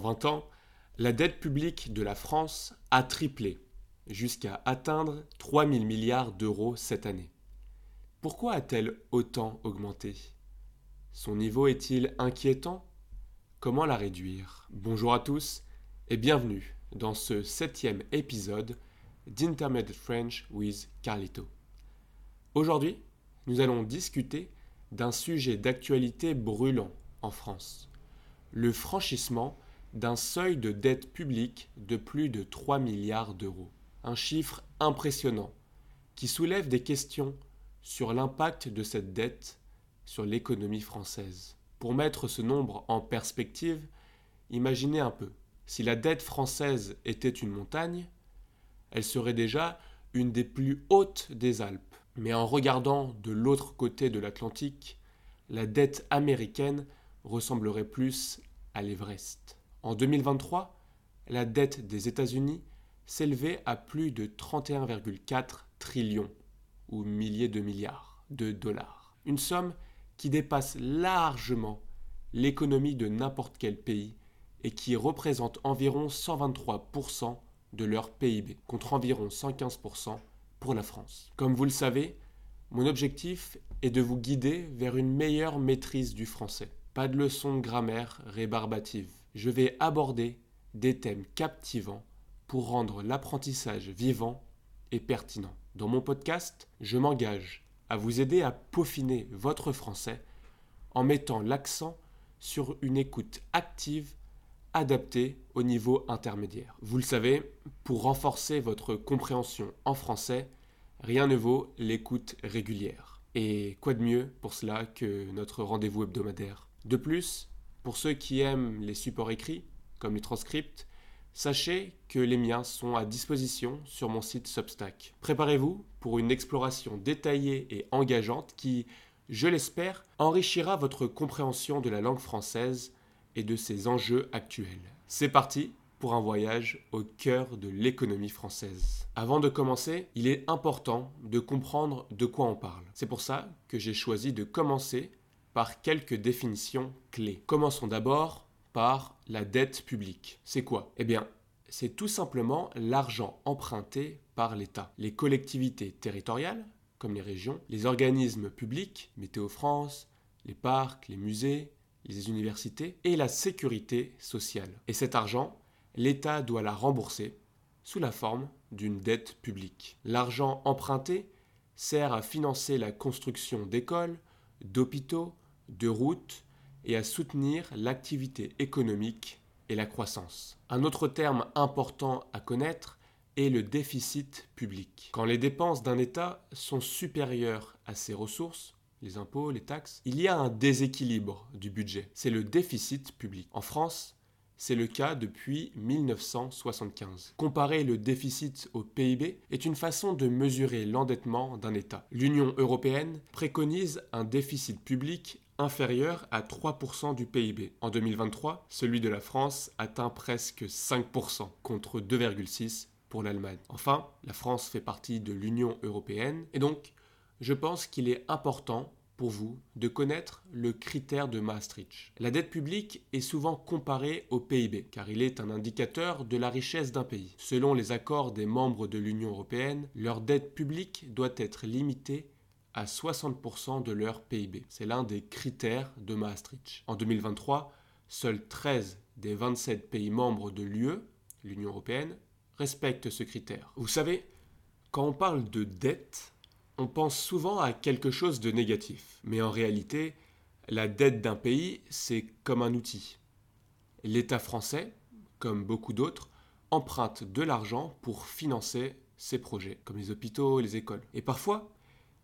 20 ans, la dette publique de la France a triplé, jusqu'à atteindre 3 000 milliards d'euros cette année. Pourquoi a-t-elle autant augmenté? Son niveau est-il inquiétant? Comment la réduire? Bonjour à tous et bienvenue dans ce septième épisode d'Intermediate French with Carlito. Aujourd'hui, nous allons discuter d'un sujet d'actualité brûlant en France, le franchissement d'un seuil de dette publique de plus de 3 milliards d'euros. Un chiffre impressionnant qui soulève des questions sur l'impact de cette dette sur l'économie française. Pour mettre ce nombre en perspective, imaginez un peu. Si la dette française était une montagne, elle serait déjà une des plus hautes des Alpes. Mais en regardant de l'autre côté de l'Atlantique, la dette américaine ressemblerait plus à l'Everest. En 2023, la dette des États-Unis s'élevait à plus de 31,4 trillions ou milliers de milliards de dollars. Une somme qui dépasse largement l'économie de n'importe quel pays et qui représente environ 123% de leur PIB, contre environ 115% pour la France. Comme vous le savez, mon objectif est de vous guider vers une meilleure maîtrise du français. Pas de leçons de grammaire rébarbatives. Je vais aborder des thèmes captivants pour rendre l'apprentissage vivant et pertinent. Dans mon podcast, je m'engage à vous aider à peaufiner votre français en mettant l'accent sur une écoute active adaptée au niveau intermédiaire. Vous le savez, pour renforcer votre compréhension en français, rien ne vaut l'écoute régulière. Et quoi de mieux pour cela que notre rendez-vous hebdomadaire? De plus, pour ceux qui aiment les supports écrits, comme les transcripts, sachez que les miens sont à disposition sur mon site Substack. Préparez-vous pour une exploration détaillée et engageante qui, je l'espère, enrichira votre compréhension de la langue française et de ses enjeux actuels. C'est parti pour un voyage au cœur de l'économie française. Avant de commencer, il est important de comprendre de quoi on parle. C'est pour ça que j'ai choisi de commencer par quelques définitions clés. Commençons d'abord par la dette publique. C'est quoi? Eh bien, c'est tout simplement l'argent emprunté par l'État. Les collectivités territoriales, comme les régions, les organismes publics, Météo France, les parcs, les musées, les universités, et la sécurité sociale. Et cet argent, l'État doit la rembourser sous la forme d'une dette publique. L'argent emprunté sert à financer la construction d'écoles, d'hôpitaux, de routes et à soutenir l'activité économique et la croissance. Un autre terme important à connaître est le déficit public. Quand les dépenses d'un État sont supérieures à ses ressources, les impôts, les taxes, il y a un déséquilibre du budget. C'est le déficit public. En France, c'est le cas depuis 1975. Comparer le déficit au PIB est une façon de mesurer l'endettement d'un État. L'Union européenne préconise un déficit public inférieur à 3% du PIB. En 2023, celui de la France atteint presque 5% contre 2,6% pour l'Allemagne. Enfin, la France fait partie de l'Union européenne et donc je pense qu'il est important vous de connaître le critère de Maastricht. La dette publique est souvent comparée au PIB, car il est un indicateur de la richesse d'un pays. Selon les accords des membres de l'Union européenne, leur dette publique doit être limitée à 60% de leur PIB. C'est l'un des critères de Maastricht. En 2023, seuls 13 des 27 pays membres de l'UE, l'Union européenne, respectent ce critère. Vous savez, quand on parle de dette, on pense souvent à quelque chose de négatif. Mais en réalité, la dette d'un pays, c'est comme un outil. L'État français, comme beaucoup d'autres, emprunte de l'argent pour financer ses projets, comme les hôpitaux, les écoles. Et parfois,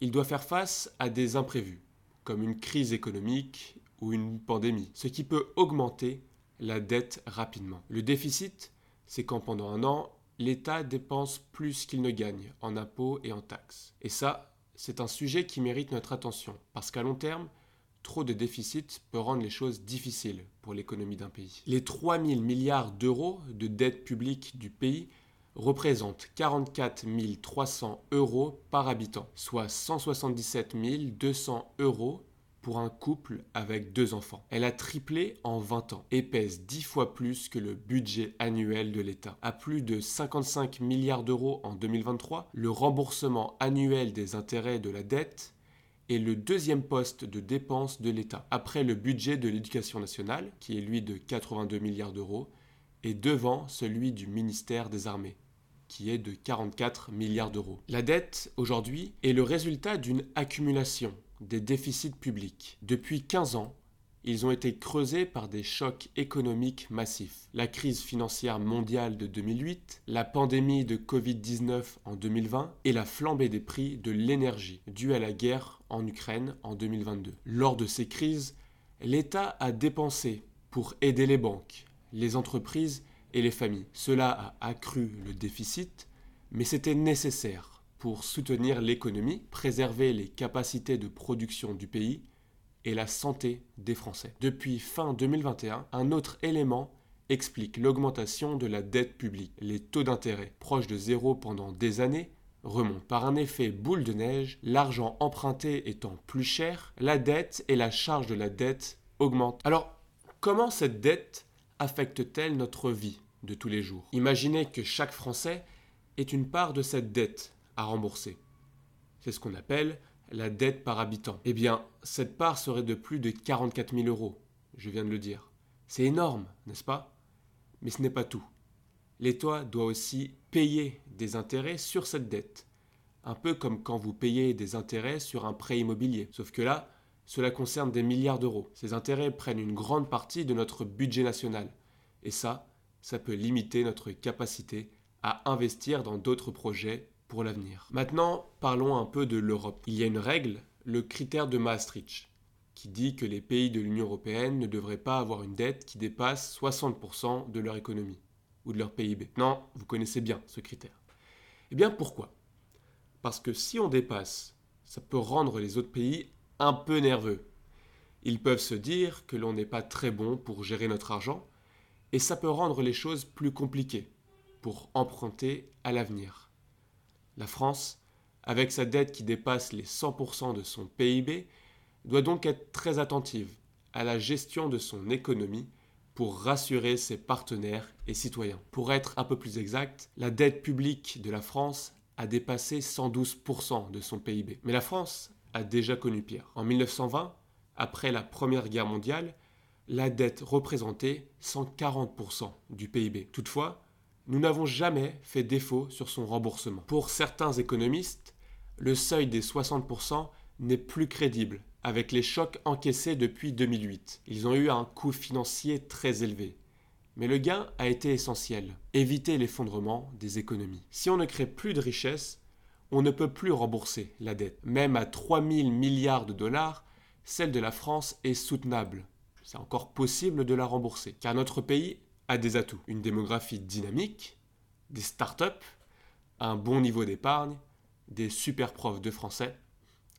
il doit faire face à des imprévus, comme une crise économique ou une pandémie, ce qui peut augmenter la dette rapidement. Le déficit, c'est quand pendant un an, l'État dépense plus qu'il ne gagne en impôts et en taxes. Et ça, c'est un sujet qui mérite notre attention, parce qu'à long terme, trop de déficit peut rendre les choses difficiles pour l'économie d'un pays. Les 3 000 milliards d'euros de dette publique du pays représentent 44 300 euros par habitant, soit 177 200 euros pour un couple avec deux enfants. Elle a triplé en 20 ans et pèse 10 fois plus que le budget annuel de l'État. À plus de 55 milliards d'euros en 2023, le remboursement annuel des intérêts de la dette est le deuxième poste de dépense de l'État, après le budget de l'éducation nationale, qui est lui de 82 milliards d'euros, et devant celui du ministère des Armées, qui est de 44 milliards d'euros. La dette, aujourd'hui, est le résultat d'une accumulation des déficits publics. Depuis 15 ans, ils ont été creusés par des chocs économiques massifs. La crise financière mondiale de 2008, la pandémie de Covid-19 en 2020 et la flambée des prix de l'énergie due à la guerre en Ukraine en 2022. Lors de ces crises, l'État a dépensé pour aider les banques, les entreprises et les familles. Cela a accru le déficit, mais c'était nécessaire pour soutenir l'économie, préserver les capacités de production du pays et la santé des Français. Depuis fin 2021, un autre élément explique l'augmentation de la dette publique. Les taux d'intérêt, proches de zéro pendant des années, remontent. Par un effet boule de neige, l'argent emprunté étant plus cher, la dette et la charge de la dette augmentent. Alors, comment cette dette affecte-t-elle notre vie de tous les jours? Imaginez que chaque Français ait une part de cette dette rembourser. C'est ce qu'on appelle la dette par habitant. Eh bien, cette part serait de plus de 44 000 euros, je viens de le dire. C'est énorme, n'est-ce pas? Mais ce n'est pas tout. L'État doit aussi payer des intérêts sur cette dette. Un peu comme quand vous payez des intérêts sur un prêt immobilier. Sauf que là, cela concerne des milliards d'euros. Ces intérêts prennent une grande partie de notre budget national. Et ça, ça peut limiter notre capacité à investir dans d'autres projets l'avenir. Maintenant, parlons un peu de l'Europe. Il y a une règle, le critère de Maastricht, qui dit que les pays de l'Union européenne ne devraient pas avoir une dette qui dépasse 60% de leur économie ou de leur PIB. Non, vous connaissez bien ce critère. Eh bien pourquoi? Parce que si on dépasse, ça peut rendre les autres pays un peu nerveux. Ils peuvent se dire que l'on n'est pas très bon pour gérer notre argent, et ça peut rendre les choses plus compliquées pour emprunter à l'avenir. La France, avec sa dette qui dépasse les 100% de son PIB, doit donc être très attentive à la gestion de son économie pour rassurer ses partenaires et citoyens. Pour être un peu plus exact, la dette publique de la France a dépassé 112% de son PIB. Mais la France a déjà connu pire. En 1920, après la Première Guerre mondiale, la dette représentait 140% du PIB. Toutefois, nous n'avons jamais fait défaut sur son remboursement. Pour certains économistes, le seuil des 60% n'est plus crédible avec les chocs encaissés depuis 2008. Ils ont eu un coût financier très élevé. Mais le gain a été essentiel, éviter l'effondrement des économies. Si on ne crée plus de richesses, on ne peut plus rembourser la dette. Même à 3 000 milliards de dollars, celle de la France est soutenable. C'est encore possible de la rembourser, car notre pays a des atouts. Une démographie dynamique, des start-up, un bon niveau d'épargne, des super profs de français.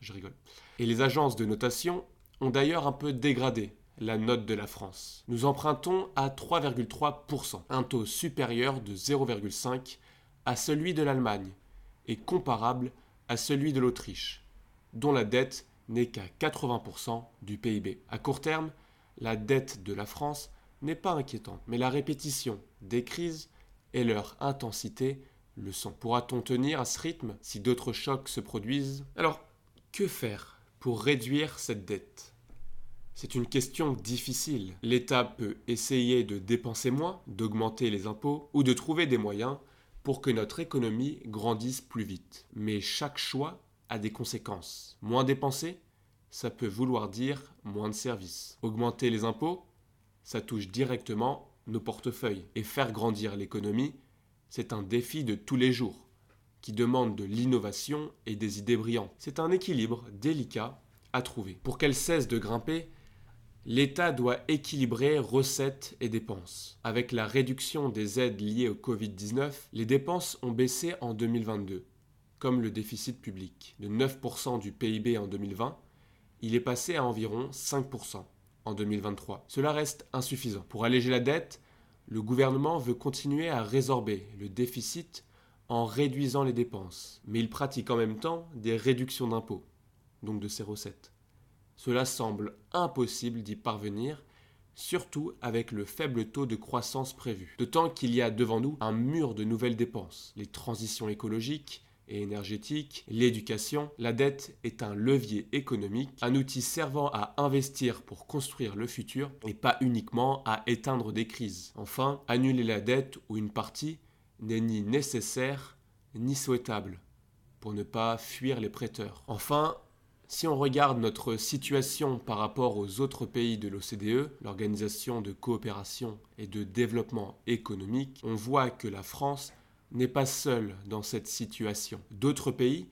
Je rigole. Et les agences de notation ont d'ailleurs un peu dégradé la note de la France. Nous empruntons à 3,3%, un taux supérieur de 0,5 à celui de l'Allemagne et comparable à celui de l'Autriche, dont la dette n'est qu'à 80% du PIB. À court terme, la dette de la France n'est pas inquiétante, mais la répétition des crises et leur intensité le sont. Pourra-t-on tenir à ce rythme si d'autres chocs se produisent? Alors, que faire pour réduire cette dette? C'est une question difficile. L'État peut essayer de dépenser moins, d'augmenter les impôts ou de trouver des moyens pour que notre économie grandisse plus vite. Mais chaque choix a des conséquences. Moins dépenser, ça peut vouloir dire moins de services. Augmenter les impôts, ça touche directement nos portefeuilles. Et faire grandir l'économie, c'est un défi de tous les jours, qui demande de l'innovation et des idées brillantes. C'est un équilibre délicat à trouver. Pour qu'elle cesse de grimper, l'État doit équilibrer recettes et dépenses. Avec la réduction des aides liées au Covid-19, les dépenses ont baissé en 2022, comme le déficit public. De 9% du PIB en 2020, il est passé à environ 5% en 2023. Cela reste insuffisant. Pour alléger la dette, le gouvernement veut continuer à résorber le déficit en réduisant les dépenses, mais il pratique en même temps des réductions d'impôts, donc de ses recettes. Cela semble impossible d'y parvenir, surtout avec le faible taux de croissance prévu. D'autant qu'il y a devant nous un mur de nouvelles dépenses, les transitions écologiques, énergétique, l'éducation, la dette est un levier économique, un outil servant à investir pour construire le futur et pas uniquement à éteindre des crises. Enfin, annuler la dette ou une partie n'est ni nécessaire ni souhaitable pour ne pas fuir les prêteurs. Enfin, si on regarde notre situation par rapport aux autres pays de l'OCDE, l'Organisation de coopération et de développement économique, on voit que la France n'est pas seule dans cette situation. D'autres pays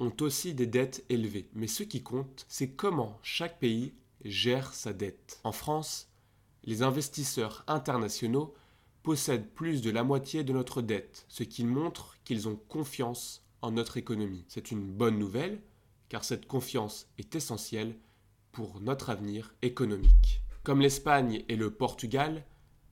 ont aussi des dettes élevées, mais ce qui compte, c'est comment chaque pays gère sa dette. En France, les investisseurs internationaux possèdent plus de la moitié de notre dette, ce qui montre qu'ils ont confiance en notre économie. C'est une bonne nouvelle, car cette confiance est essentielle pour notre avenir économique. Comme l'Espagne et le Portugal,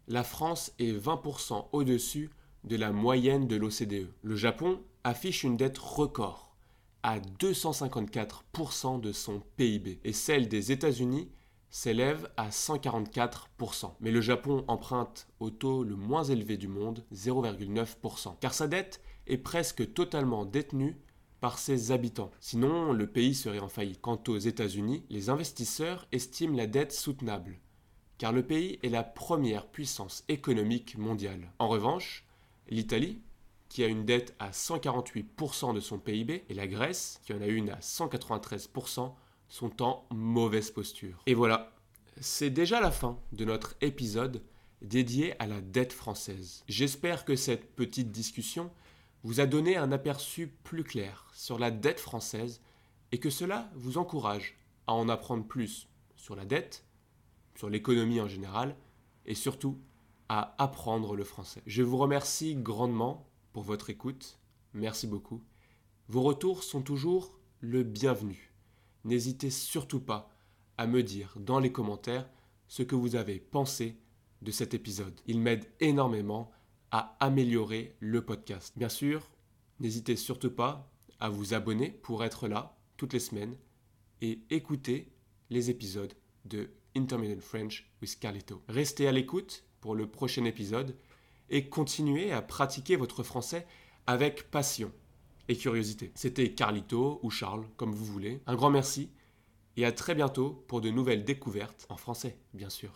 la France est 20% au-dessus de la moyenne de l'OCDE. Le Japon affiche une dette record à 254% de son PIB et celle des États-Unis s'élève à 144%. Mais le Japon emprunte au taux le moins élevé du monde, 0,9%, car sa dette est presque totalement détenue par ses habitants. Sinon, le pays serait en faillite. Quant aux États-Unis, les investisseurs estiment la dette soutenable, car le pays est la première puissance économique mondiale. En revanche, l'Italie, qui a une dette à 148% de son PIB, et la Grèce, qui en a une à 193%, sont en mauvaise posture. Et voilà, c'est déjà la fin de notre épisode dédié à la dette française. J'espère que cette petite discussion vous a donné un aperçu plus clair sur la dette française et que cela vous encourage à en apprendre plus sur la dette, sur l'économie en général et surtout à apprendre le français. Je vous remercie grandement pour votre écoute. Merci beaucoup. Vos retours sont toujours le bienvenu. N'hésitez surtout pas à me dire dans les commentaires ce que vous avez pensé de cet épisode. Il m'aide énormément à améliorer le podcast. Bien sûr, n'hésitez surtout pas à vous abonner pour être là toutes les semaines et écouter les épisodes de Intermittent French with Carlito. Restez à l'écoute pour le prochain épisode et continuez à pratiquer votre français avec passion et curiosité. C'était Carlito ou Charles, comme vous voulez. Un grand merci et à très bientôt pour de nouvelles découvertes en français, bien sûr.